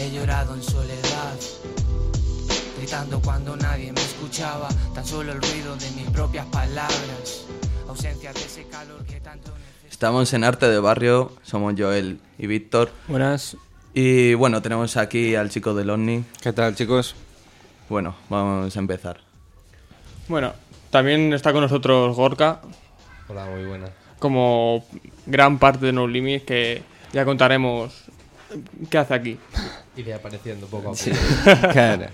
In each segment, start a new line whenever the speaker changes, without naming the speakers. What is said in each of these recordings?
He llorado en soledad, gritando cuando nadie me escuchaba, tan solo el ruido de mis propias palabras, ausencia de ese calor que tanto necesito.
Estamos en Arte de Barrio, somos Joel y Víctor.
Buenas.
Y bueno, tenemos aquí al chico del OVNI.
¿Qué tal, chicos?
Bueno, vamos a empezar.
Bueno, también está con nosotros Gorka,
Hola, muy buenas.
como gran parte de No Limits, que ya contaremos qué hace aquí.
Iré apareciendo poco a poco.
Claro.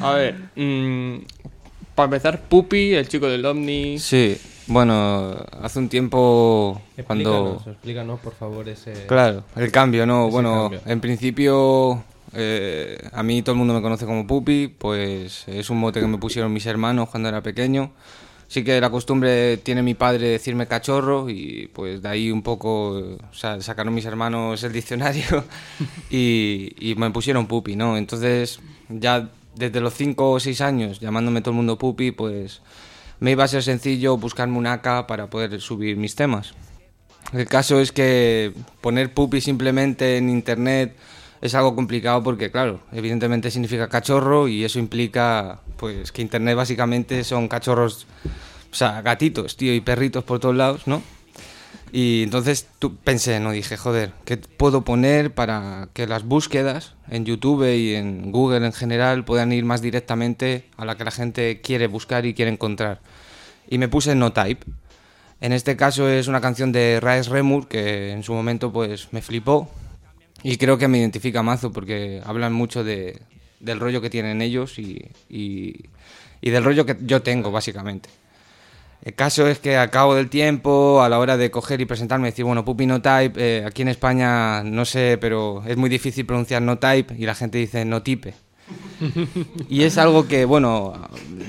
A ver, mm, para empezar, Pupi, el chico del Omni.
Sí, bueno, hace un tiempo cuando...
Explícanos, explícanos, por favor, ese...
Claro, el cambio, ¿no? Bueno,
cambio.
en principio eh, a mí todo el mundo me conoce como Pupi, pues es un mote que me pusieron mis hermanos cuando era pequeño. Sí que la costumbre tiene mi padre decirme cachorro y pues de ahí un poco, sacaron mis hermanos el diccionario y, y me pusieron Pupi, ¿no? Entonces ya desde los 5 o 6 años llamándome todo el mundo Pupi, pues me iba a ser sencillo buscarme un AK para poder subir mis temas. El caso es que poner pupi simplemente en internet es algo complicado porque, claro, evidentemente significa cachorro y eso implica, pues, que internet básicamente son cachorros, o sea, gatitos, tío, y perritos por todos lados, ¿no? Y entonces tú, pensé, no dije, joder, ¿qué puedo poner para que las búsquedas en YouTube y en Google en general puedan ir más directamente a la que la gente quiere buscar y quiere encontrar? Y me puse No Type. En este caso es una canción de Raes Remur que en su momento pues me flipó y creo que me identifica mazo porque hablan mucho de, del rollo que tienen ellos y, y- y del rollo que yo tengo básicamente. El caso es que al cabo del tiempo, a la hora de coger y presentarme, decir, bueno, Puppy No Type, eh, aquí en España no sé, pero es muy difícil pronunciar No Type y la gente dice No Type. Y es algo que, bueno,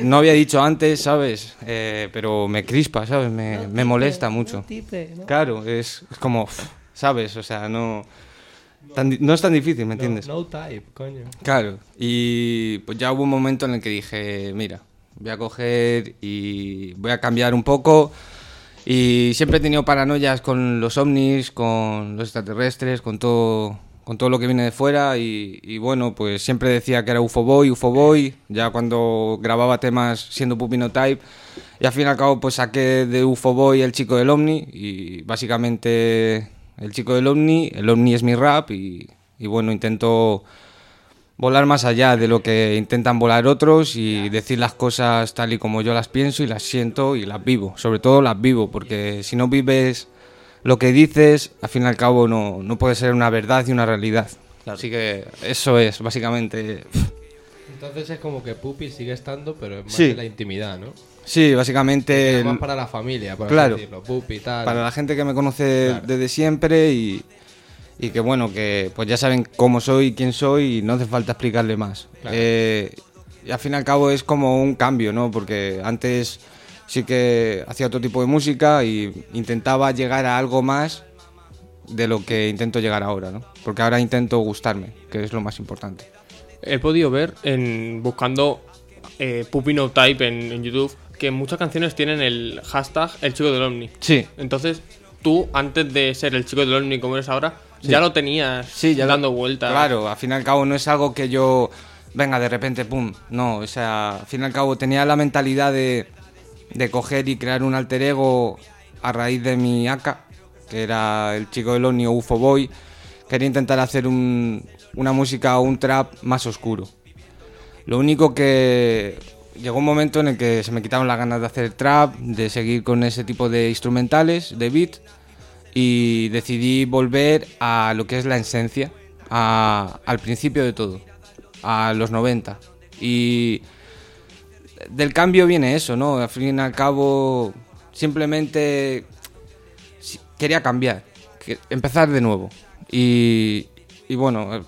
no había dicho antes, ¿sabes? Eh, pero me crispa, ¿sabes? Me, me molesta mucho. Claro, es, es como, ¿sabes? O sea, no, tan no es tan difícil, ¿me entiendes?
No, no type, coño.
Claro, y pues ya hubo un momento en el que dije, mira, voy a coger y voy a cambiar un poco. Y siempre he tenido paranoias con los ovnis, con los extraterrestres, con todo, con todo lo que viene de fuera. Y, y bueno, pues siempre decía que era UFO Boy, UFO Boy. Ya cuando grababa temas siendo Pupino Type. Y al fin y al cabo, pues saqué de UFO Boy el chico del ovni. Y básicamente el chico del ovni, el ovni es mi rap. Y, y bueno, intento volar más allá de lo que intentan volar otros y decir las cosas tal y como yo las pienso y las siento y las vivo. Sobre todo las vivo, porque si no vives lo que dices, al fin y al cabo no, no puede ser una verdad y una realidad. Así que eso es, básicamente.
Entonces es como que Puppy sigue estando, pero es más
Sí.
en la intimidad, ¿no?
Sí, básicamente
más para la familia, por así
claro.
decirlo. Puppy, tal.
para la gente que me conoce
Claro.
desde siempre y, y que bueno, que pues ya saben cómo soy, quién soy y no hace falta explicarle más.
Claro.
Eh, y al fin y al cabo es como un cambio, ¿no? Porque antes sí que hacía otro tipo de música y intentaba llegar a algo más de lo que intento llegar ahora, ¿no? Porque ahora intento gustarme, que es lo más importante.
He podido ver, en buscando eh, Pupi No Type en, en YouTube, que muchas canciones tienen el hashtag El chico del Omni.
Sí,
Entonces, tú, antes de ser el chico del Omni como eres ahora, ya lo tenías
Sí, ya lo-
dando vueltas.
Claro, al fin y al cabo no es algo que yo venga de repente, pum. No, o sea, al fin y al cabo tenía la mentalidad de, de coger y crear un alter ego a raíz de mi AK, que era el chico del Oni o UFO Boy. Quería intentar hacer un- una música o un trap más oscuro. Lo único que llegó un momento en el que se me quitaron las ganas de hacer trap, de seguir con ese tipo de instrumentales, de beat, y decidí volver a lo que es la esencia, al principio de todo, a los 90. Y del cambio viene eso, ¿no? Al fin y al cabo, simplemente si- quería cambiar, empezar de nuevo. Y, bueno,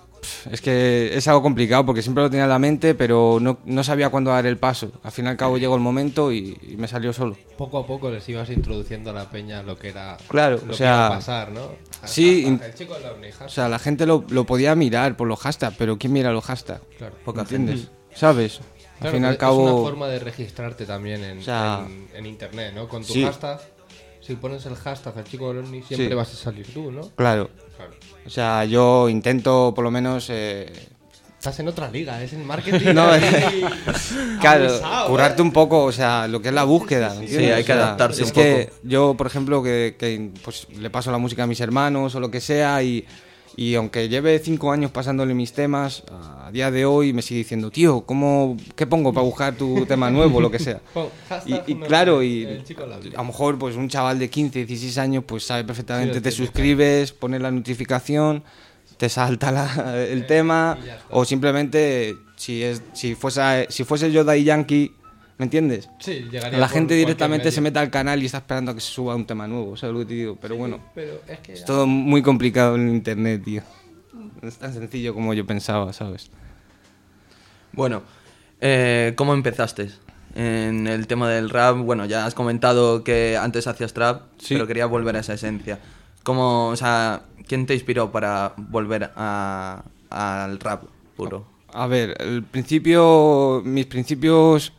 es que es algo complicado porque siempre lo tenía en la mente, pero no, no sabía cuándo dar el paso. Al fin y al cabo llegó el momento y, y me salió solo.
Poco a poco les ibas introduciendo a la peña lo que era.
Claro,
lo
o
que
sea,
iba a pasar, ¿no?
sí,
El chico hashtag.
O sea, la gente lo, lo podía mirar por los hashtags, pero ¿quién mira los hashtags?
Claro.
Poca ¿Entiendes? ¿Sabes? Al
Claro,
fin y al
pero Es una
cabo...
forma de registrarte también en,
O sea,
en, en internet, ¿no? Con tu
sí.
hashtag. Si pones el hashtag el chico del ovni, siempre
Sí.
vas a salir tú, ¿no?
Claro.
Claro.
O sea, yo intento por lo menos eh,
Estás en otra liga, es en marketing.
No,
ahí,
Claro,
abusado,
currarte
¿eh?
un poco, o sea, lo que es la búsqueda. ¿entiendes?
hay que
O sea,
adaptarse
es que yo, por ejemplo, que, que, pues, le paso la música a mis hermanos o lo que sea y, y aunque lleve cinco años pasándole mis temas, a día de hoy me sigue diciendo, tío, ¿cómo, ¿qué pongo para buscar tu tema nuevo o lo que sea? Y, claro, y a lo mejor pues un chaval de 15, 16 años pues sabe perfectamente,
Sí,
te suscribes, pones la notificación, te salta la- el tema
ya está.
o simplemente si es si fuese si fuese yo Daddy Yankee, ¿me entiendes?
Sí, llegaría
La gente directamente
medio.
se mete al canal y está esperando a que se suba un tema nuevo, ¿sabes lo que te digo? Pero bueno,
Pero es que.
es todo muy complicado en internet, tío. No es tan sencillo como yo pensaba, ¿sabes?
Bueno, eh, ¿cómo empezaste? En el tema del rap, bueno, ya has comentado que antes hacías trap,
Sí.
pero quería volver a esa esencia. ¿Cómo, o sea, quién te inspiró para volver a- al rap puro?
A ver, el principio, mis principios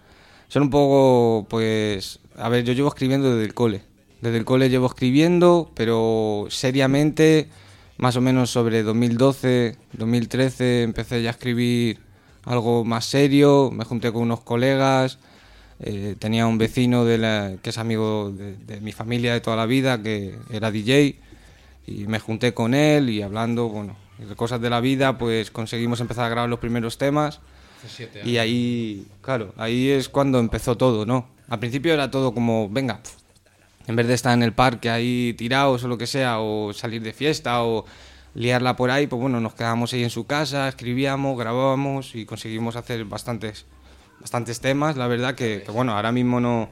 son un poco, pues, a ver, yo llevo escribiendo desde el cole. Desde el cole llevo escribiendo, pero seriamente, más o menos sobre 2012, 2013, empecé ya a escribir algo más serio, me junté con unos colegas, eh, tenía un vecino de la- que es amigo de, de mi familia de toda la vida, que era DJ, y me junté con él y hablando, bueno, de cosas de la vida, pues conseguimos empezar a grabar los primeros temas.
Hace siete años.
Y ahí, claro, ahí es cuando empezó todo, ¿no? Al principio era todo como, venga, en vez de estar en el parque ahí tirados o lo que sea, o salir de fiesta o liarla por ahí, pues bueno, nos quedábamos ahí en su casa, escribíamos, grabábamos y conseguimos hacer bastantes, bastantes temas, la verdad que, que, bueno, ahora mismo no,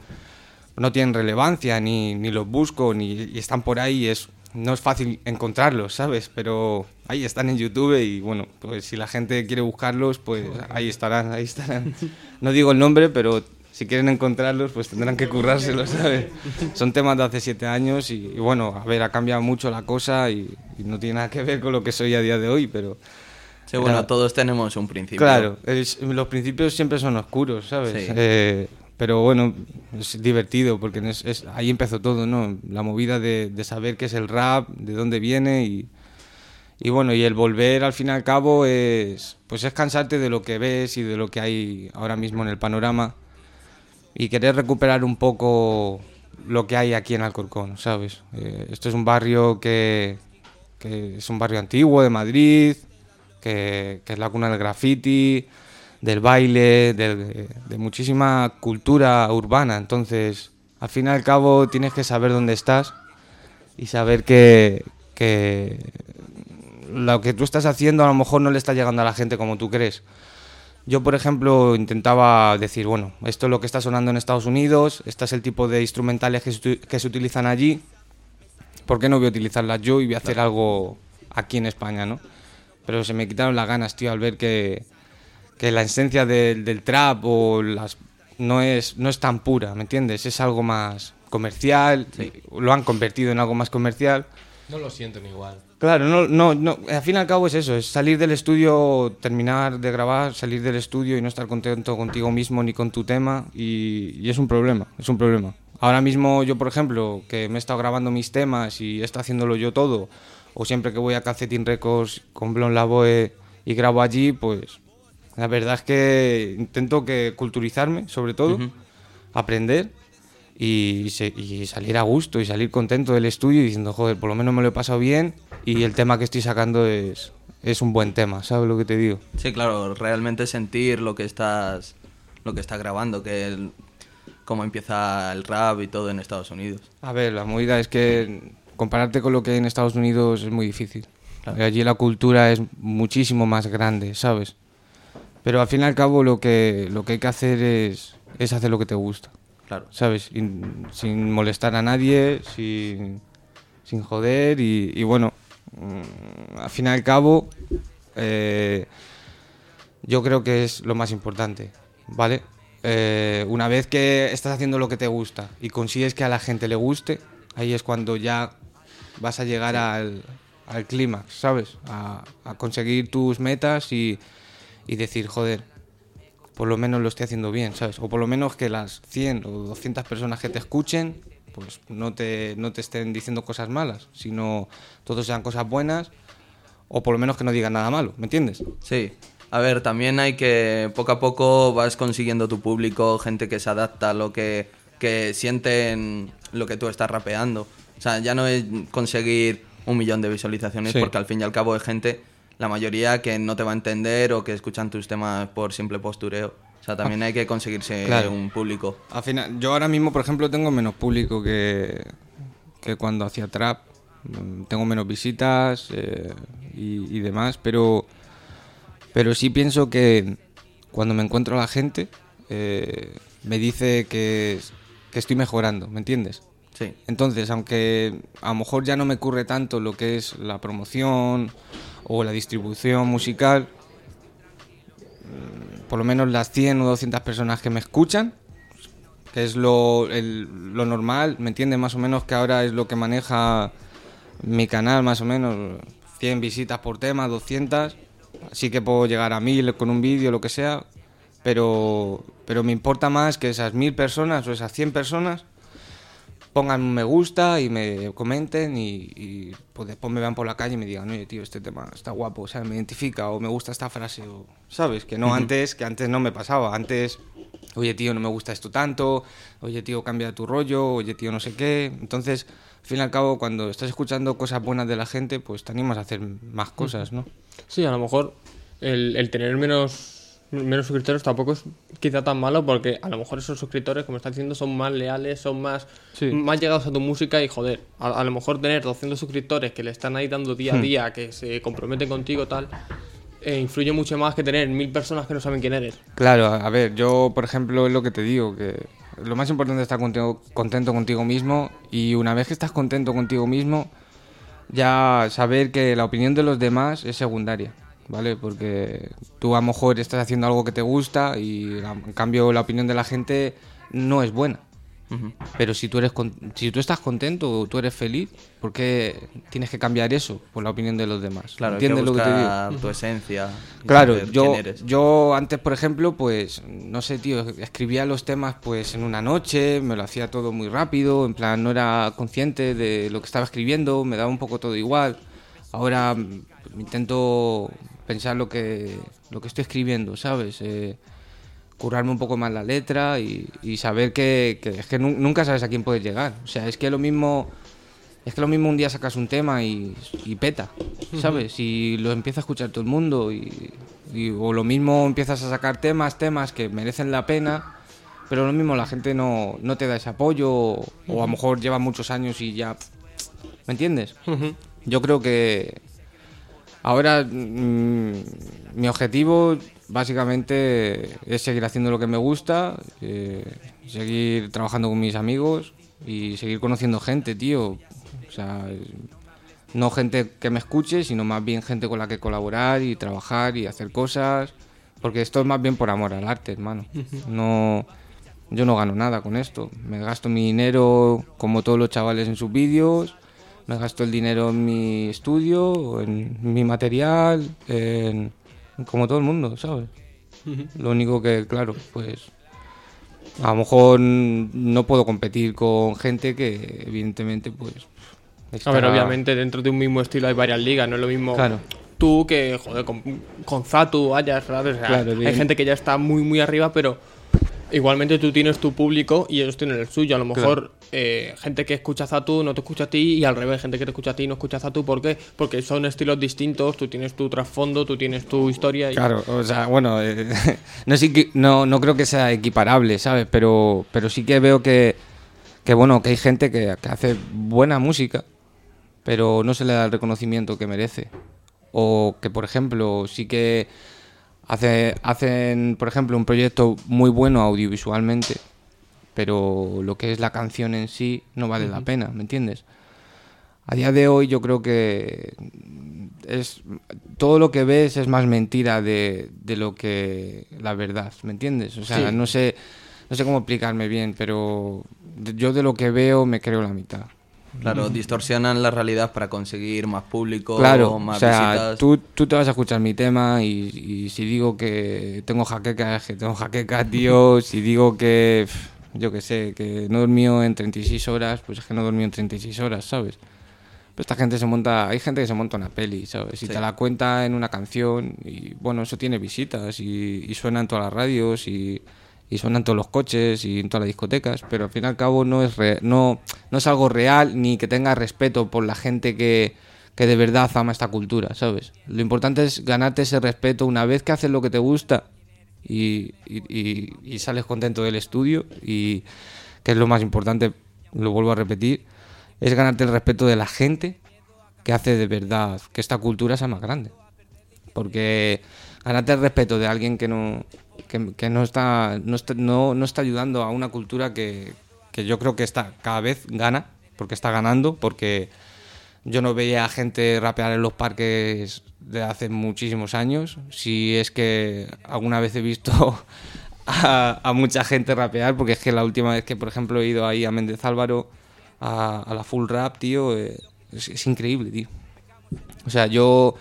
no tienen relevancia, ni, ni los busco, ni y están por ahí, es, no es fácil encontrarlos, ¿sabes? Pero ahí están en YouTube y bueno, pues si la gente quiere buscarlos, pues ahí estarán, ahí estarán. No digo el nombre, pero si quieren encontrarlos, pues tendrán que currárselos, ¿sabes? Son temas de hace siete años y, y bueno, a ver, ha cambiado mucho la cosa y, y no tiene nada que ver con lo que soy a día de hoy, pero...
Sí, bueno,
Era-
todos tenemos un principio.
Claro, es- los principios siempre son oscuros, ¿sabes?
Sí.
Eh, pero bueno, es divertido porque es- es- ahí empezó todo, ¿no? La movida de, de saber qué es el rap, de dónde viene y, y bueno, y el volver al fin y al cabo es, pues es cansarte de lo que ves y de lo que hay ahora mismo en el panorama y querer recuperar un poco lo que hay aquí en Alcorcón, ¿sabes? Eh, esto es un barrio que, que es un barrio antiguo de Madrid, que, que es la cuna del graffiti, del baile, de muchísima cultura urbana. Entonces, al fin y al cabo, tienes que saber dónde estás y saber que lo que tú estás haciendo a lo mejor no le está llegando a la gente como tú crees. Yo, por ejemplo, intentaba decir, bueno, esto es lo que está sonando en Estados Unidos, este es el tipo de instrumentales que se, uti- que se utilizan allí, ¿por qué no voy a utilizarlas yo y voy a hacer algo aquí en España, no? Pero se me quitaron las ganas, tío, al ver que, que la esencia del, del trap o las no es, no es tan pura, ¿me entiendes? Es algo más comercial, lo han convertido en algo más comercial.
No lo sienten igual.
Claro, no, no, no, al fin y al cabo es eso, es salir del estudio, terminar de grabar, salir del estudio y no estar contento contigo mismo ni con tu tema y, y es un problema, es un problema. Ahora mismo yo, por ejemplo, que me he estado grabando mis temas y he estado haciéndolo yo todo, o siempre que voy a Calcetín Records con Blon Lavoe y grabo allí, pues la verdad es que intento que culturizarme, sobre todo, aprender y, se- y salir a gusto y salir contento del estudio y diciendo, joder, por lo menos me lo he pasado bien y el tema que estoy sacando es, es un buen tema, ¿sabes lo que te digo?
Sí, claro, realmente sentir lo que estás lo que estás grabando, que el- cómo empieza el rap y todo en Estados Unidos.
A ver, la movida es que compararte con lo que hay en Estados Unidos es muy difícil. Allí la cultura es muchísimo más grande, ¿sabes? Pero al fin y al cabo lo que, lo que hay que hacer es, es hacer lo que te gusta.
Claro.
¿sabes? Sin molestar a nadie, sin, sin joder y, y bueno, mm, al fin y al cabo, eh, yo creo que es lo más importante, ¿vale? Eh, una vez que estás haciendo lo que te gusta y consigues que a la gente le guste, ahí es cuando ya vas a llegar al, al clímax, ¿sabes? A, a conseguir tus metas y, y decir, joder, por lo menos lo estoy haciendo bien, ¿sabes? O por lo menos que las 100 o 200 personas que te escuchen, pues no te, no te estén diciendo cosas malas, sino todos sean cosas buenas, o por lo menos que no digan nada malo, ¿me entiendes?
Sí, A ver, también hay que poco a poco vas consiguiendo tu público, gente que se adapta a lo que, que sienten lo que tú estás rapeando. O sea, ya no es conseguir un millón de visualizaciones
Sí.
porque al fin y al cabo hay gente, la mayoría que no te va a entender o que escuchan tus temas por simple postureo. O sea, también hay que conseguirse
Claro.
un público.
Al final, yo ahora mismo, por ejemplo, tengo menos público que, que cuando hacía trap. Mm, Tengo menos visitas eh, y, y demás, pero, pero sí pienso que cuando me encuentro a la gente, eh, me dice que, que estoy mejorando, ¿me entiendes?
Sí.
Entonces, aunque a lo mejor ya no me ocurre tanto lo que es la promoción o la distribución musical, mm, por lo menos las 100 o 200 personas que me escuchan, que es lo, el- lo normal, ¿me entiendes? Más o menos que ahora es lo que maneja mi canal, más o menos 100 visitas por tema, 200, así que puedo llegar a 1000 con un vídeo, lo que sea, pero, pero me importa más que esas 1000 personas o esas 100 personas pongan un me gusta y me comenten y, y, pues después me vean por la calle y me digan, oye tío, este tema está guapo, o sea, me identifica o me gusta esta frase, o, ¿sabes? Que no antes, que antes no me pasaba, antes, oye tío, no me gusta esto tanto, oye tío, cambia tu rollo, oye tío, no sé qué. Entonces, al fin y al cabo, cuando estás escuchando cosas buenas de la gente, pues te animas a hacer más cosas, ¿no?
Sí, a lo mejor el, el tener menos, menos suscriptores tampoco es quizá tan malo porque a lo mejor esos suscriptores, como estás diciendo, son más leales, son más,
Sí.
más llegados a tu música y joder, a, a lo mejor tener 200 suscriptores que le están ahí dando día a
Hmm.
día, que se comprometen contigo tal, eh, influye mucho más que tener mil personas que no saben quién eres.
Claro, a a ver, yo por ejemplo es lo que te digo, que lo más importante es estar contigo- contento contigo mismo y una vez que estás contento contigo mismo, ya saber que la opinión de los demás es secundaria, ¿vale? Porque tú a lo mejor estás haciendo algo que te gusta y en cambio la opinión de la gente no es buena. Pero si tú eres si tú estás contento o tú eres feliz, ¿por qué tienes que cambiar eso por la opinión de los demás?
Claro, hay que
¿Entiendes lo que te digo?
tu esencia.
Claro, yo, yo antes, por ejemplo, pues, no sé, tío, escribía los temas pues en una noche, me lo hacía todo muy rápido, en plan, no era consciente de lo que estaba escribiendo, me daba un poco todo igual. Ahora mm, intento pensar lo que, lo que estoy escribiendo, ¿sabes? Eh, currarme un poco más la letra y, y saber que, que es que nu- nunca sabes a quién puedes llegar. O sea, es que lo mismo... Es que lo mismo un día sacas un tema y, y peta, ¿sabes? Y lo empieza a escuchar todo el mundo y, y- o lo mismo empiezas a sacar temas, temas que merecen la pena, pero lo mismo la gente no, no te da ese apoyo o, o a lo mejor lleva muchos años y ya... ¿Me entiendes? Yo creo que ahora mm, mi objetivo básicamente es seguir haciendo lo que me gusta, eh, seguir trabajando con mis amigos y seguir conociendo gente, tío. O sea, no gente que me escuche, sino más bien gente con la que colaborar y trabajar y hacer cosas. Porque esto es más bien por amor al arte, hermano. No, yo no gano nada con esto. Me gasto mi dinero como todos los chavales en sus vídeos. Me gasto el dinero en mi estudio, en mi material, en, como todo el mundo, ¿sabes? Lo único que, claro, pues a lo mejor no puedo competir con gente que evidentemente pues...
A ver, obviamente dentro de un mismo estilo hay varias ligas, no es lo mismo
Claro.
tú que, joder, con, con Zatu, Ayas. O sea,
Claro,
hay gente que ya está muy, muy arriba, pero igualmente tú tienes tu público y ellos tienen el suyo. A lo mejor eh, gente que escucha Zatu no te escucha a ti y al revés, gente que te escucha a ti no escucha a Zatu. ¿Por qué? Porque son estilos distintos, tú tienes tu trasfondo, tú tienes tu historia. Y...
Claro, o sea, bueno, eh, no, equi- no, no creo que sea equiparable, ¿sabes? Pero, pero sí que veo que, que, bueno, que hay gente que, que hace buena música, pero no se le da el reconocimiento que merece. O que, por ejemplo, sí que hace, hacen, por ejemplo, un proyecto muy bueno audiovisualmente, pero lo que es la canción en sí no vale la pena, ¿me entiendes? A día de hoy yo creo que es todo lo que ves es más mentira de, de lo que la verdad, ¿me entiendes? O sea,
Sí.
no sé no sé cómo explicarme bien, pero yo de lo que veo me creo la mitad.
Claro, distorsionan la realidad para conseguir más público,
Claro,
más
o sea,
visitas.
tú, tú te vas a escuchar mi tema y, y si digo que tengo jaquecas, que tengo jaquecas, tío, si digo que, yo qué sé, que no he dormido en 36 horas, pues es que no he dormido en 36 horas, ¿sabes? esta gente se monta, hay gente que se monta una peli, ¿sabes? Y te la cuenta en una canción y bueno, eso tiene visitas y, y suena en todas las radios y, y suena en todos los coches y en todas las discotecas, pero al fin y al cabo no es, re- no, no es algo real ni que tenga respeto por la gente que, que de verdad ama esta cultura, ¿sabes? Lo importante es ganarte ese respeto una vez que haces lo que te gusta y- y- y sales contento del estudio y que es lo más importante, lo vuelvo a repetir, es ganarte el respeto de la gente que hace de verdad que esta cultura sea más grande. Porque ganarte el respeto de alguien que no, que, que no, está, no, está, no, no está ayudando a una cultura que, que yo creo que está cada vez gana, porque está ganando, porque yo no veía a gente rapear en los parques de hace muchísimos años. Si es que alguna vez he visto a, a mucha gente rapear, porque es que la última vez que, por ejemplo, he ido ahí a Méndez Álvaro a, a la full rap, tío, eh, es, es increíble, tío. O sea, yo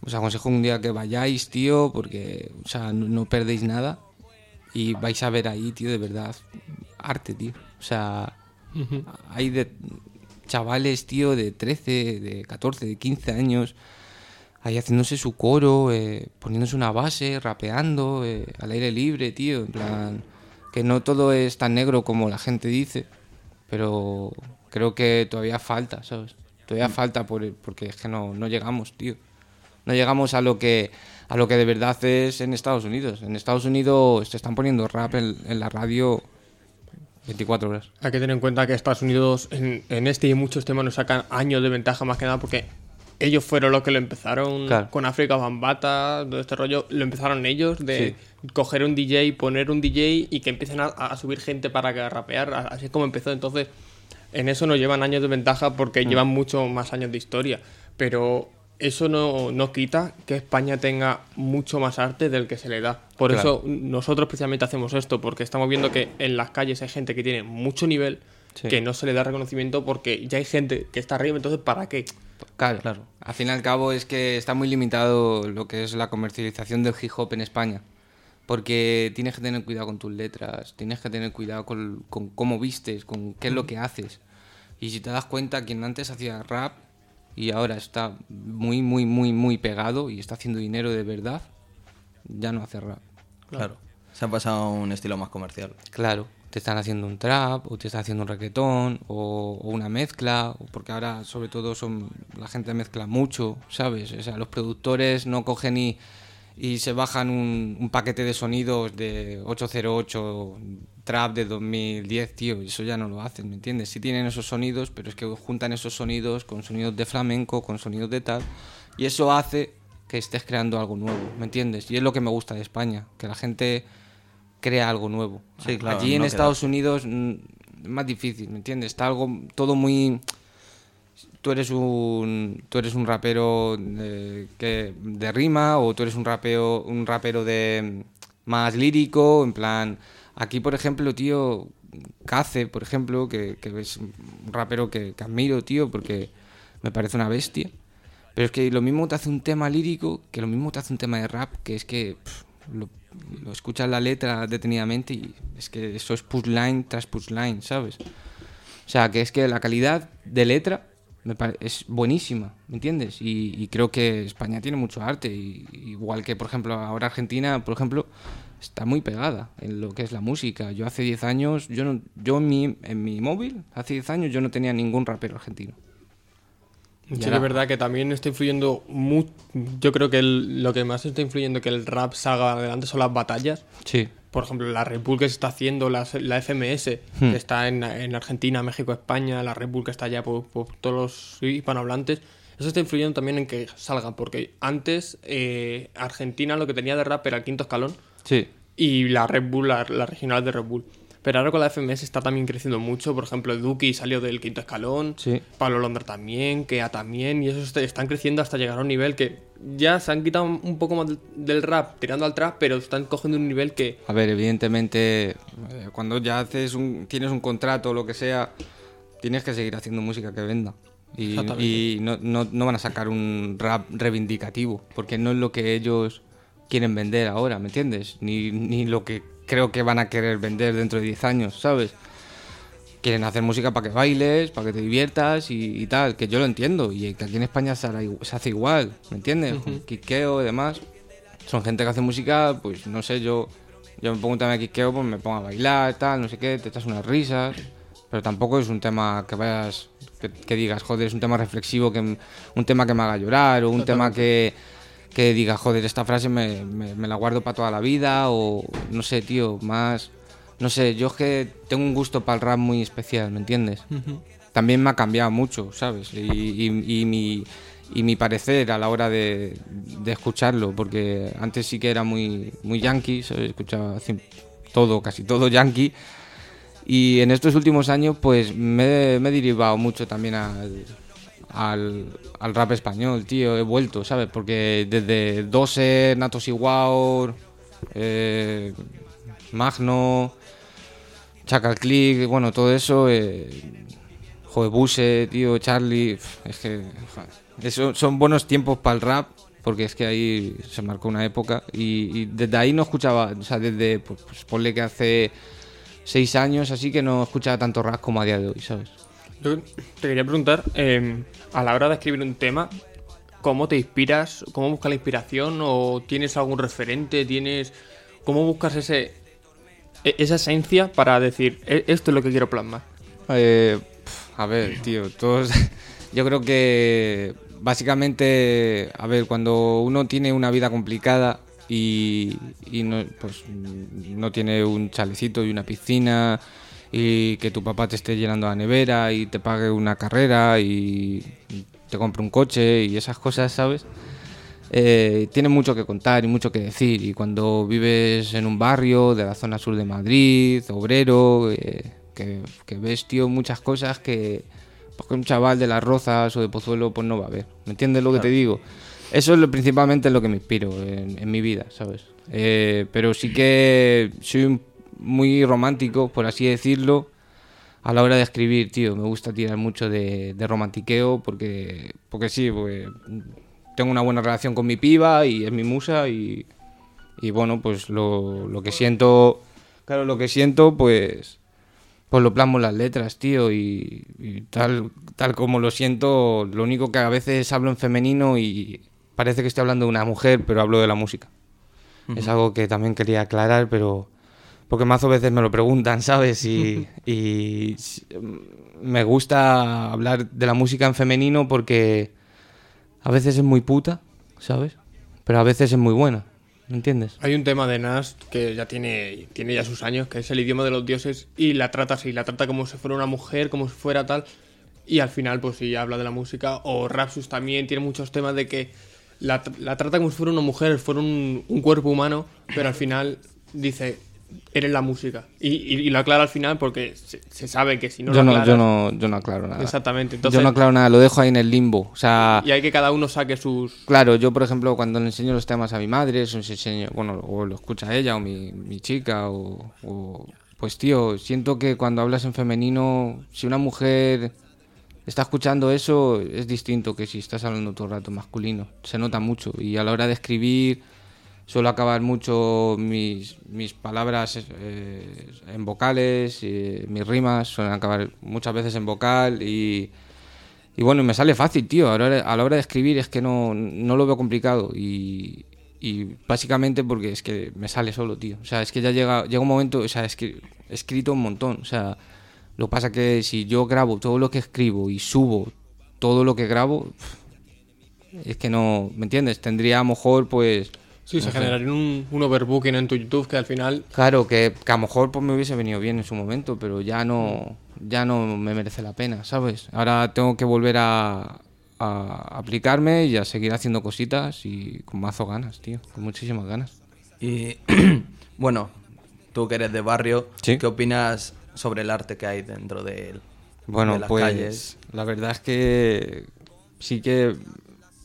os aconsejo un día que vayáis, tío, porque, o sea, no, no perdéis nada y vais a ver ahí, tío, de verdad, arte, tío. O sea, hay de chavales, tío, de 13, de 14, de 15 años, ahí haciéndose su coro, eh, poniéndose una base, rapeando, eh, al aire libre, tío, en plan, que no todo es tan negro como la gente dice, pero creo que todavía falta, ¿sabes? Todavía falta por, porque es que no, no llegamos, tío. No llegamos a lo que a lo que de verdad es en Estados Unidos. En Estados Unidos te están poniendo rap en, en la radio 24 horas.
Hay que tener en cuenta que Estados Unidos en, en este y muchos temas nos sacan años de ventaja más que nada porque ellos fueron los que lo empezaron
Claro.
con África Bambata, todo este rollo, lo empezaron ellos de coger un DJ, poner un DJ y que empiecen a, a subir gente para que rapear, así es como empezó. Entonces, en eso nos llevan años de ventaja porque
Mm.
llevan muchos más años de historia, pero eso no, no quita que España tenga mucho más arte del que se le da. Por
Claro.
eso nosotros precisamente hacemos esto, porque estamos viendo que en las calles hay gente que tiene mucho nivel,
Sí.
que no se le da reconocimiento porque ya hay gente que está arriba, entonces ¿para qué?
Claro,
Claro.
Al fin y al cabo es que está muy limitado lo que es la comercialización del hip hop en España. Porque tienes que tener cuidado con tus letras, tienes que tener cuidado con, con cómo vistes, con qué es lo que haces. Y si te das cuenta, quien antes hacía rap y ahora está muy, muy, muy, muy pegado y está haciendo dinero de verdad, ya no hace rap.
Claro. Se ha pasado a un estilo más comercial.
Claro, te están haciendo un trap, o te están haciendo un reggaetón, o, o una mezcla, porque ahora sobre todo son la gente mezcla mucho, ¿sabes? O sea, los productores no cogen y, y se bajan un, un paquete de sonidos de 808 trap de 2010, tío, eso ya no lo hacen, ¿me entiendes? Sí tienen esos sonidos, pero es que juntan esos sonidos con sonidos de flamenco, con sonidos de tal, y eso hace que estés creando algo nuevo, ¿me entiendes? Y es lo que me gusta de España, que la gente crea algo nuevo.
Sí, claro,
Allí en Estados Unidos mm, es más difícil, ¿me entiendes? Está algo todo muy tú eres un tú eres un rapero de, rima o tú eres un rapeo un rapero de más lírico, en plan aquí por ejemplo, tío, Cace, por ejemplo, que, es un rapero que, que admiro, tío, porque me parece una bestia. Pero es que lo mismo te hace un tema lírico que lo mismo te hace un tema de rap, que es que lo, lo escuchas la letra detenidamente y es que eso es punchline tras punchline, ¿sabes? O sea, que es que la calidad de letra me es buenísima, ¿me entiendes? Y, y creo que España tiene mucho arte, y- igual que, por ejemplo, ahora Argentina, por ejemplo, está muy pegada en lo que es la música. Yo hace 10 años, yo, no, yo en, mi, en mi móvil, hace 10 años yo no tenía ningún rapero argentino.
Sí, es verdad que también está influyendo mucho. Yo creo que el- lo que más está influyendo que el rap salga adelante son las batallas.
Sí.
Por ejemplo, la Red Bull que se está haciendo, la, la FMS,
Hmm.
que está en, en Argentina, México, España, la Red Bull que está allá por, por todos los hispanohablantes. Eso está influyendo también en que salgan, porque antes eh, Argentina lo que tenía de rap era el quinto escalón
Sí.
y la Red Bull, la, la regional de Red Bull. Pero ahora con la FMS está también creciendo mucho. Por ejemplo, Duki salió del quinto escalón.
Sí.
Pablo Londra también, Kea también. Y esos est- están creciendo hasta llegar a un nivel que ya se han quitado un poco más del, rap, tirando al trap, pero están cogiendo un nivel que
A ver, evidentemente, eh, cuando ya haces un, tienes un contrato o lo que sea, tienes que seguir haciendo música que venda. Y, y no, no- no van a sacar un rap reivindicativo, porque no es lo que ellos quieren vender ahora, ¿me entiendes? Ni, ni lo que creo que van a querer vender dentro de 10 años, ¿sabes? quieren hacer música para que bailes, para que te diviertas y, y tal, que yo lo entiendo. Y que aquí en España se, hará se hace igual, ¿me entiendes? Con Quiqueo y demás. Son gente que hace música, pues no sé, yo, yo me pongo un tema de Quiqueo, pues me pongo a bailar, tal, no sé qué, te echas unas risas. Pero tampoco es un tema que vayas, que, que digas, joder, es un tema reflexivo, que, un tema que me haga llorar, o un tema que, que diga, joder, esta frase me, me- me la guardo para toda la vida, o no sé, tío, más. No sé, yo es que tengo un gusto para el rap muy especial, ¿me entiendes? También me ha cambiado mucho, ¿sabes? Y, y- y mi, y mi parecer a la hora de, de escucharlo, porque antes sí que era muy, muy yankee, ¿sabes? escuchaba todo, casi todo yankee. Y en estos últimos años, pues me, me he derivado mucho también al, al, al rap español, tío. He vuelto, ¿sabes? Porque desde Dose, Natos Igual, eh, Magno, Chacal Click, bueno, todo eso. Eh, Buse, tío, Charlie. Es que. son buenos tiempos para el rap. Porque es que ahí se marcó una época. Y, y desde ahí no escuchaba. O sea, desde. Pues, pues ponle que hace seis años, así que no escuchaba tanto rap como a día de hoy, ¿sabes?
Yo te quería preguntar, eh, a la hora de escribir un tema, ¿cómo te inspiras? ¿Cómo buscas la inspiración? ¿O tienes algún referente? ¿Tienes ¿Cómo buscas ese, e- esa esencia para decir, "E- esto es lo que quiero plasmar?
Eh, a ver, tío, todos. Yo creo que básicamente, a ver, cuando uno tiene una vida complicada y, y no, pues, no tiene un chalecito y una piscina y que tu papá te esté llenando la nevera y te pague una carrera y te compre un coche y esas cosas, ¿sabes? eh, tiene mucho que contar y mucho que decir. Y cuando vives en un barrio de la zona sur de Madrid, obrero, eh, que, que ves, tío, muchas cosas que, pues, que un chaval de las Rozas o de Pozuelo pues no va a ver. ¿Me entiendes lo que te digo? Eso es lo, principalmente lo que me inspiro en, en mi vida, ¿sabes? Eh, pero sí que soy un- muy romántico, por así decirlo, a la hora de escribir, tío. Me gusta tirar mucho de, de romantiqueo porque, porque sí, porque tengo una buena relación con mi piba y es mi musa y, y bueno, pues lo, lo que siento, claro, lo que siento, pues, pues lo plasmo en las letras, tío, y, y tal, tal como lo siento, lo único que a veces hablo en femenino y parece que estoy hablando de una mujer, pero hablo de la música. Es algo que también quería aclarar, pero porque más veces me lo preguntan, ¿sabes? Y, y me gusta hablar de la música en femenino porque a veces es muy puta, ¿sabes? Pero a veces es muy buena, ¿me entiendes?
Hay un tema de Nas que ya tiene, tiene ya sus años, que es el idioma de los dioses, y la trata así, la trata como si fuera una mujer, como si fuera tal, y al final pues sí habla de la música, o Rapsus también tiene muchos temas de que la, la trata como si fuera una mujer, fuera un, un cuerpo humano, pero al final dice, eres la música, y, y- y lo aclara al final porque se, se sabe que si no
yo,
lo
no, yo, no, yo no aclaro nada.
Exactamente, entonces,
yo no aclaro nada, lo dejo ahí en el limbo. O sea,
y hay que cada uno saque sus...
Claro, yo por ejemplo cuando le enseño los temas a mi madre, se enseño, bueno, o lo escucha ella o mi, mi chica, o, o- pues tío, siento que cuando hablas en femenino, si una mujer está escuchando eso, es distinto que si estás hablando todo el rato masculino, se nota mucho y a la hora de escribir suelo acabar mucho mis, mis palabras eh, en vocales, eh, mis rimas suelen acabar muchas veces en vocal y... Y bueno, me sale fácil, tío. A la hora, a la hora de escribir es que no, no lo veo complicado. Y, y básicamente porque es que me sale solo, tío. O sea, es que ya llega, llega un momento, o sea, es que he escrito un montón. O sea, lo que pasa que si yo grabo todo lo que escribo y subo todo lo que grabo, es que no, ¿me entiendes? Tendría a lo mejor, pues...
Sí, se generaría un, un overbooking en tu YouTube que al final
Claro, que, que a lo mejor pues, me hubiese venido bien en su momento, pero ya no, ya no me merece la pena, ¿sabes? Ahora tengo que volver a, a aplicarme y a seguir haciendo cositas y con mazo ganas, tío, con muchísimas ganas.
Y bueno, tú que eres de barrio,
Sí.
¿qué opinas sobre el arte que hay dentro de él?
Bueno,
de las
pues
calles?
la verdad es que sí que,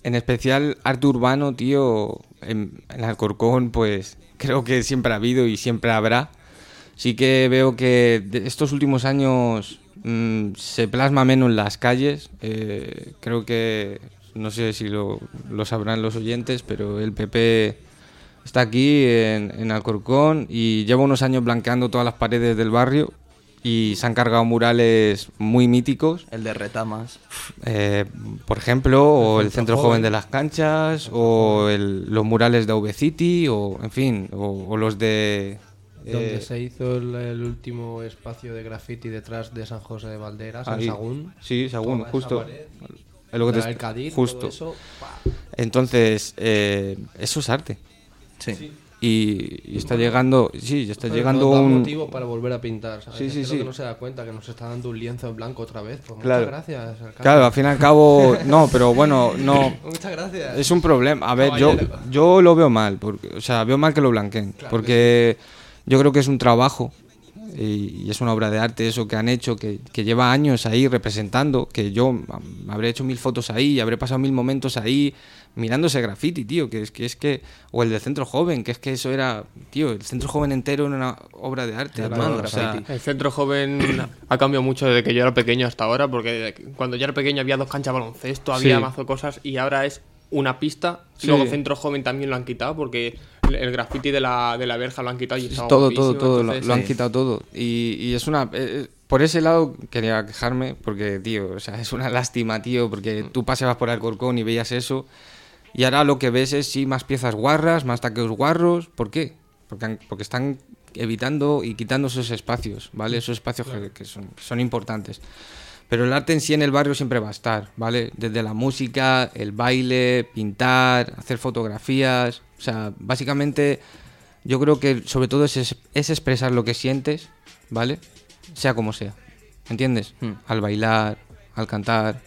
en especial arte urbano, tío, en, en Alcorcón, pues creo que siempre ha habido y siempre habrá. Sí que veo que de estos últimos años mm, se plasma menos en las calles. eh, creo que, no sé si lo, sabrán los oyentes, pero el PP está aquí en, en Alcorcón y lleva unos años blanqueando todas las paredes del barrio y se han cargado murales muy míticos.
El de Retamas.
eh, por ejemplo, o el
Centro
Centro
Joven.
Joven de las Canchas, o el- los murales de V-City, o en fin, o, o los de...
Donde
eh,
se hizo el, el último espacio de graffiti detrás de San José de Valderas, en
ahí.
Sagún.
Sí, Sagún,
Toda
justo.
pared,
Es lo que te
la del
est-
Cádiz,
justo.
todo eso, pa.
Entonces, eh, eso es arte.
Sí.
Y, y está llegando, sí, está
Pero
llegando
da
un...
motivo para volver a pintar, ¿sabes?
Sí, sí, sí.
que no se da cuenta que nos está dando un lienzo en blanco otra vez. Pues
Claro.
Muchas gracias. alcalde.
Claro, al fin y al cabo, no, pero bueno, no,
Muchas gracias.
es un problema. A ver, yo,
Caballero.
yo lo veo mal, porque, o sea, veo mal que lo blanqueen, porque yo creo que es un trabajo y, y es una obra de arte eso que han hecho, que, que lleva años ahí representando, que yo habré hecho mil fotos ahí, habré pasado mil momentos ahí mirando ese graffiti, tío, que es que es que o el del centro joven, que es que eso era, tío, el centro joven entero era una obra de arte, hermano,
todo
o sea,
graffiti.
El centro joven ha cambiado mucho desde que yo era pequeño hasta ahora, porque cuando yo era pequeño había dos canchas de baloncesto, había
Sí.
mazo cosas, y ahora es una pista.
Sí.
Luego centro joven también lo han quitado, porque el, graffiti de la, de la verja lo han quitado y
todo, todo,
guapísimo,
todo, lo,
entonces,
lo han
eh,
quitado todo. Y, y es una... eh, eh, por ese lado quería quejarme, porque, tío, o sea, es una lástima, tío, porque tú paseabas por Alcorcón y veías eso, y ahora lo que ves es, sí, más piezas guarras, más taqueos guarros. ¿Por qué? Porque, porque están evitando y quitando esos espacios, ¿vale? Esos espacios que, que son, que son importantes. Pero el arte en sí en el barrio siempre va a estar, ¿vale? Desde la música, el baile, pintar, hacer fotografías. O sea, básicamente yo creo que sobre todo es, es- es expresar lo que sientes, ¿vale? Sea como sea. ¿Entiendes?
Hmm.
Al bailar, al cantar.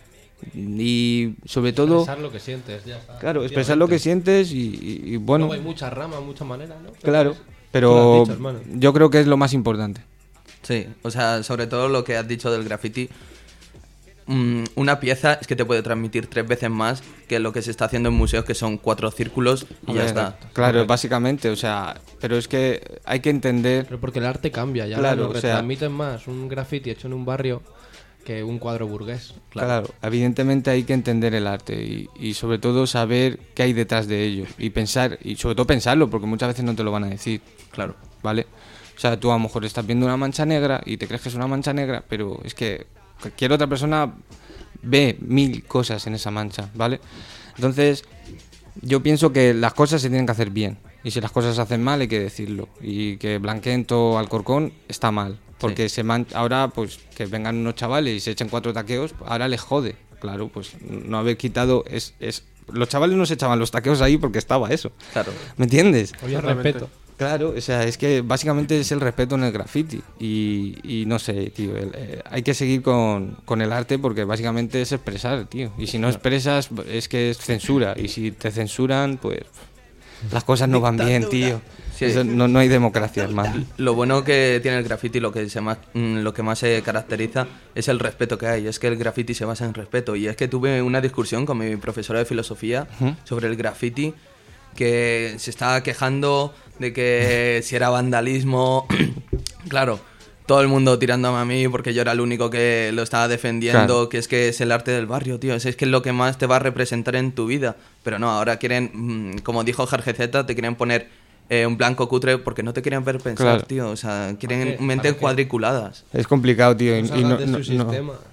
Y sobre todo,
Expresar lo que sientes, ya está.
claro, expresar lo que sientes y, y- y bueno,
Luego hay muchas ramas, muchas maneras, ¿no?
claro. Pero
dicho,
yo creo que es lo más importante.
Sí, o sea, sobre todo lo que has dicho del graffiti. mm, una pieza es que te puede transmitir tres veces más que lo que se está haciendo en museos, que son cuatro círculos y ya está.
Claro, básicamente, o sea, pero es que hay que entender
Pero porque el arte cambia, ya
Claro,
lo
o sea-
retransmiten más un graffiti hecho en un barrio que un cuadro burgués.
Claro. evidentemente hay que entender el arte y, y sobre todo saber qué hay detrás de ello y pensar, y sobre todo pensarlo, porque muchas veces no te lo van a decir,
Claro.
¿vale? O sea, tú a lo mejor estás viendo una mancha negra y te crees que es una mancha negra, pero es que cualquier otra persona ve mil cosas en esa mancha, ¿vale? Entonces, yo pienso que las cosas se tienen que hacer bien. Y si las cosas se hacen mal, hay que decirlo. Y que blanqueen todo Alcorcón está mal. Porque se man- ahora, pues, que vengan unos chavales y se echen cuatro taqueos, ahora les jode. Claro, pues no haber quitado es, es... Los chavales no se echaban los taqueos ahí porque estaba eso.
Claro.
¿Me entiendes?
Había
Totalmente.
respeto.
Claro, o sea, es que básicamente es el respeto en el graffiti. Y, y no sé, tío, el- eh, hay que seguir con, con el arte porque básicamente es expresar, tío. Y si no expresas, es que es censura. Y si te censuran, pues las cosas no van bien, tío.
Sí.
Eso no, no hay democracia, hermano.
Lo bueno que tiene el graffiti, lo que, se más, mm, lo que más se caracteriza, es el respeto que hay. Es que el graffiti se basa en respeto. Y es que tuve una discusión con mi profesora de filosofía sobre el graffiti, que se estaba quejando de que si era vandalismo. claro, todo el mundo tirándome a mí porque yo era el único que lo estaba defendiendo,
Claro.
que es que es el arte del barrio, tío. Es, que es lo que más te va a representar en tu vida. Pero no, ahora quieren, mm, como dijo Jargezeta, te quieren poner eh, un blanco cutre porque no te quieren ver pensar,
Claro.
tío. O sea, quieren mentes cuadriculadas.
Es complicado, tío. Y,
Nos
y no,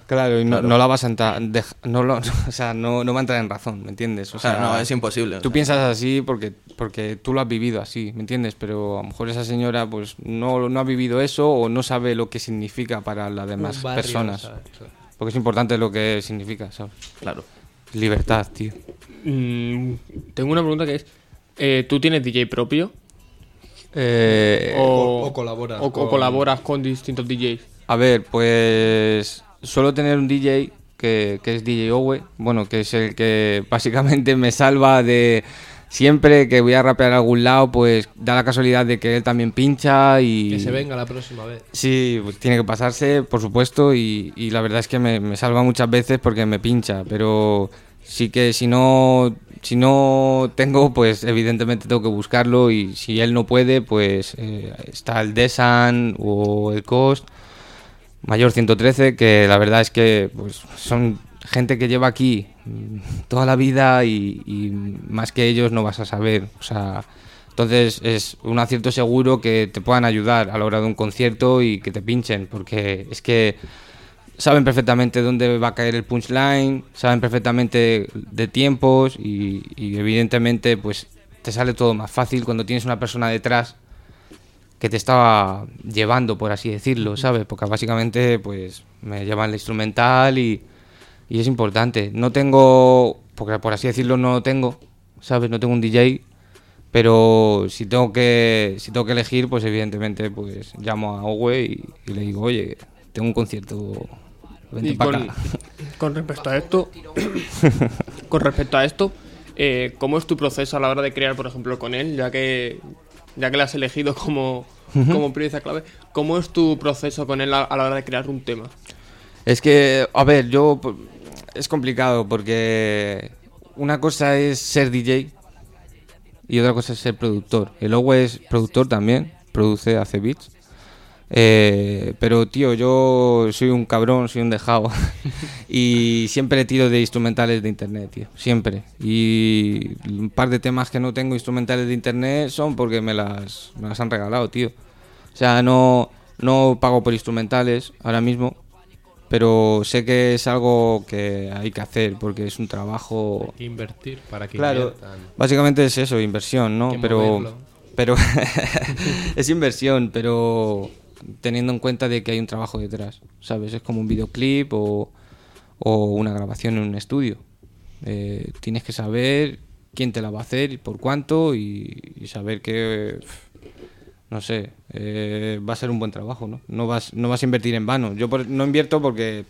claro, y no,
Claro.
no la vas a entrar. no lo- o sea, no, no va a entrar en razón, ¿me entiendes? O
sea, no, es imposible.
Tú
sea.
piensas así porque, porque tú lo has vivido así, ¿me entiendes? Pero a lo mejor esa señora pues no, no ha vivido eso o no sabe lo que significa para las demás
barrio,
personas.
¿sabes?
Porque es importante lo que significa, ¿sabes?
Claro.
Libertad, tío.
Mm, tengo una pregunta que es: eh, ¿tú tienes DJ propio?
Eh,
o,
o colaboras
o- o
con-
colaboras con distintos DJs?
A ver, pues suelo tener un DJ que, que es DJ Owe, bueno, que es el que básicamente me salva de siempre que voy a rapear a algún lado, pues da la casualidad de que él también pincha y...
Que se venga la próxima vez.
Sí, pues tiene que pasarse, por supuesto, y, y la verdad es que me, me salva muchas veces porque me pincha, pero sí que si no, si no tengo, pues evidentemente tengo que buscarlo y si él no puede, pues eh, está el Desan o el Cost, Mayor 113, que la verdad es que pues, son gente que lleva aquí mm, toda la vida y, y más que ellos no vas a saber, o sea, Entonces es un acierto seguro que te puedan ayudar a la hora de un concierto y que te pinchen, porque es que saben perfectamente dónde va a caer el punchline, saben perfectamente de tiempos y, evidentemente pues te sale todo más fácil cuando tienes una persona detrás que te estaba llevando, por así decirlo, ¿sabes? Porque básicamente pues me llevan el instrumental y, y es importante. No tengo, porque por así decirlo no tengo, ¿sabes? No tengo un DJ, pero si tengo que si tengo que elegir, pues evidentemente pues llamo a Owe y, y le digo, oye, tengo un concierto, vente para
con,
acá.
con respecto a esto, con respecto a esto, eh, ¿cómo es tu proceso a la hora de crear, por ejemplo, con él, ya que ya que le has elegido como, como pieza clave? ¿Cómo es tu proceso con él a, a la hora de crear un tema?
Es que, a ver, yo es complicado porque una cosa es ser DJ y otra cosa es ser productor. El Owe es productor también, produce, hace beats. Eh, pero tío, yo soy un cabrón, soy un dejado y siempre tiro de instrumentales de internet, tío, siempre. Y un par de temas que no tengo instrumentales de internet son porque me las, me las han regalado, tío. O sea, no, no pago por instrumentales ahora mismo, pero sé que es algo que hay que hacer porque es un trabajo
Invertir para que
Claro,
inviertan.
básicamente es eso, inversión, ¿no? Pero,
moverlo.
pero es inversión, pero teniendo en cuenta de que hay un trabajo detrás, ¿sabes? Es como un videoclip o, o una grabación en un estudio. Eh, tienes que saber quién te la va a hacer y por cuánto y, y saber que, no sé, eh, va a ser un buen trabajo, ¿no? No vas, no vas a invertir en vano. Yo por- no invierto porque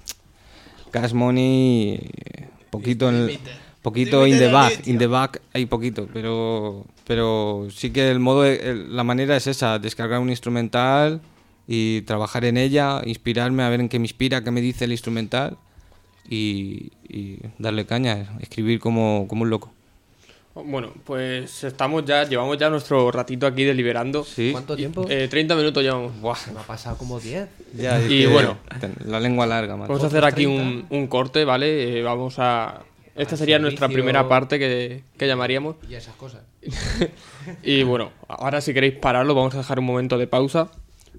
cash money, poquito en el- poquito in the back, in the back hay poquito, pero pero sí que el modo, el- la manera es esa, descargar un instrumental y trabajar en ella, inspirarme a ver en qué me inspira, qué me dice el instrumental y, y darle caña, escribir como, como un loco.
Bueno, pues estamos ya, llevamos ya nuestro ratito aquí deliberando.
Sí.
¿Cuánto tiempo?
Eh, 30 minutos llevamos.
Buah,
Se me ha pasado como 10.
ya, es
Y
que
bueno.
la lengua larga, man.
Vamos a hacer aquí un, un corte, ¿vale? Eh, vamos a... Esta sería nuestra primera parte que, que llamaríamos.
Y esas cosas.
Y bueno, ahora si queréis pararlo, vamos a dejar un momento de pausa.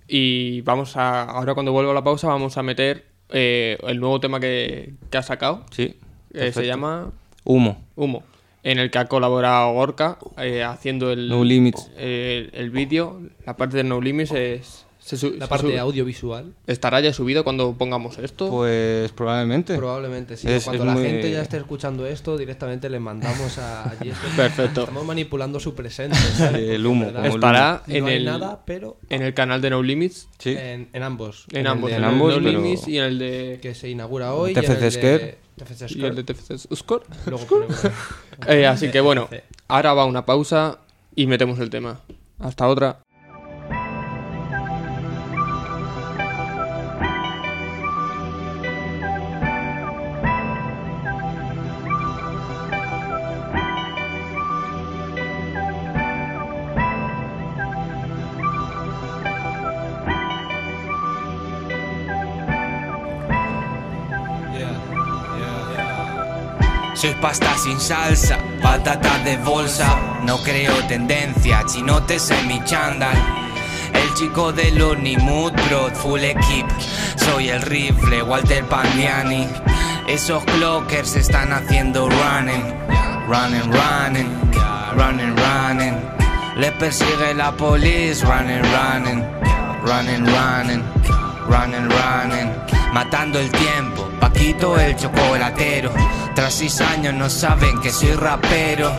Y vamos a. Ahora cuando vuelva la pausa, vamos a meter eh, el nuevo tema que, que ha sacado.
Sí.
Eh, se llama
Humo.
Humo. En el que ha colaborado Gorka eh, haciendo el.
No Limits.
eh, el vídeo. La parte de No Limits es. Se su-
La
se
parte
su-
audiovisual,
¿Estará ya subido cuando pongamos esto?
Pues probablemente.
probablemente sí.
Es-
Cuando
es
la
muy-
gente ya esté escuchando esto, directamente le mandamos a.
Perfecto.
Estamos manipulando su presente. ¿sabes?
El humo,
Estará
no
en
hay
el,
nada, pero
en el canal de No Limits.
Sí.
en, en ambos.
En ambos.
de-
En,
en ambos,
No
pero-
Limits y en el de.
Que se inaugura hoy.
TFC
y en el de
Scare.
TFC
Y el de. TFC Score. Eh, así que bueno, ahora va una pausa y metemos el tema. Hasta otra.
Soy pasta sin salsa, patata de bolsa. No creo tendencia, chinotes en mi chándal. El chico del Mood Bro, full equip. Soy el rifle, Walter Pandiani. Esos clockers están haciendo running, running, running, running, running. Les persigue la police, running, running, running, running, running, running. Matando el tiempo, Paquito el chocolatero. Tras seis años no saben que soy rapero.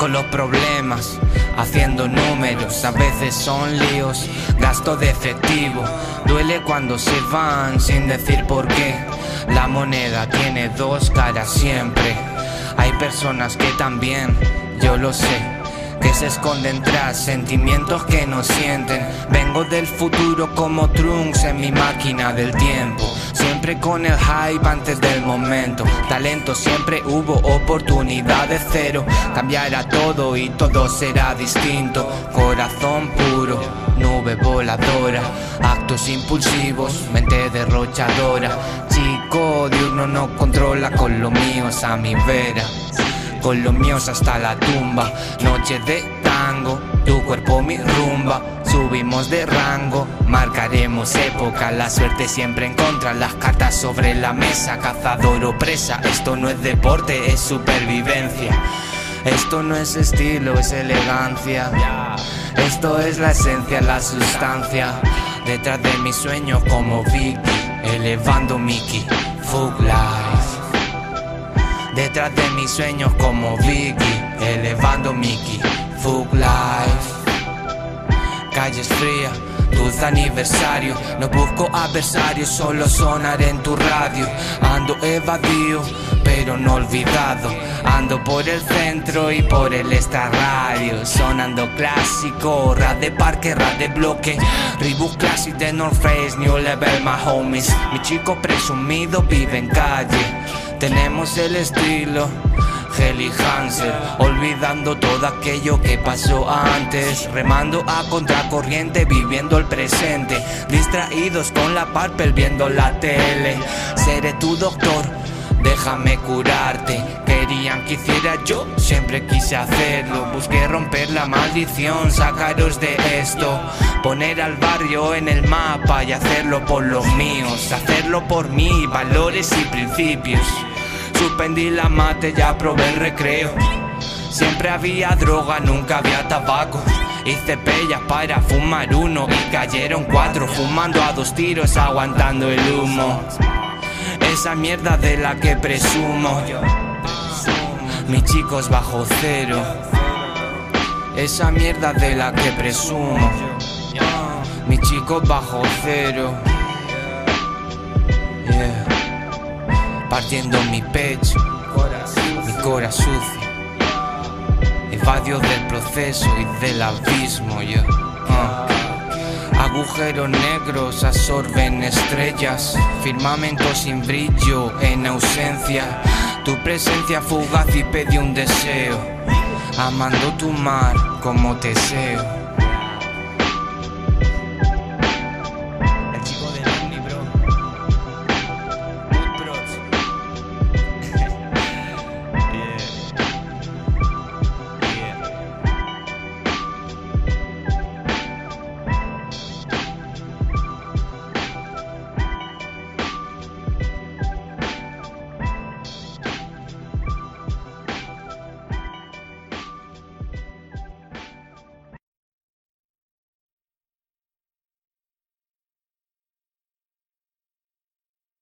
Con los problemas, haciendo números, a veces son líos. Gasto de efectivo, duele cuando se van sin decir por qué. La moneda tiene dos caras siempre. Hay personas que también, yo lo sé que se esconden tras sentimientos que no sienten. Vengo del futuro como Trunks en mi máquina del tiempo. Siempre con el hype antes del momento. Talento siempre hubo, oportunidades cero. Cambiará todo y todo será distinto. Corazón puro, nube voladora. Actos impulsivos, mente derrochadora. Chico diurno no controla con lo mío a mi vera con los míos hasta la tumba. Noche de tango,
Tu cuerpo mi rumba, subimos de rango, marcaremos época, la suerte siempre en contra, las cartas sobre la mesa, cazador o presa, esto no es deporte, es supervivencia. Esto no es estilo, es elegancia. Esto es la esencia, la sustancia. Detrás de mis sueños como Vicky, elevando Mickey, Fug Life. Detrás de mis sueños como Vicky, elevando Mickey, Fug Life. Calles frías, dulce aniversario. No busco adversarios, solo sonar en tu radio. Ando evadido, pero no olvidado. Ando por el centro y por el extrarradio. Sonando clásico, rap de parque, rap de bloque. Reebok Classic de North Face, New Level, my homies. Mi chico presumido vive en calle. Tenemos el estilo. Heli Hansel, olvidando todo aquello que pasó antes, remando a contracorriente, viviendo el presente, distraídos con la parpel viendo la tele. Seré tu doctor, déjame curarte. Querían que hiciera yo, siempre quise hacerlo. Busqué romper la maldición, sacaros de esto. Poner al barrio en el mapa y hacerlo por los míos. Hacerlo por mí, valores y principios. Suspendí la mate, ya probé el recreo. Siempre había droga, nunca había tabaco. Hice pellas para fumar uno y cayeron cuatro, fumando a dos tiros, aguantando el humo. Esa mierda de la que presumo. Mis chicos bajo cero. Esa mierda de la que presumo. Mis chicos bajo cero. Yeah. Partiendo mi pecho, mi cora sucio. Evadio del proceso y del abismo, yo. Ah. Agujeros negros absorben estrellas, firmamento sin brillo en ausencia. Tu presencia fugaz y pedí un deseo, amando tu mar como deseo.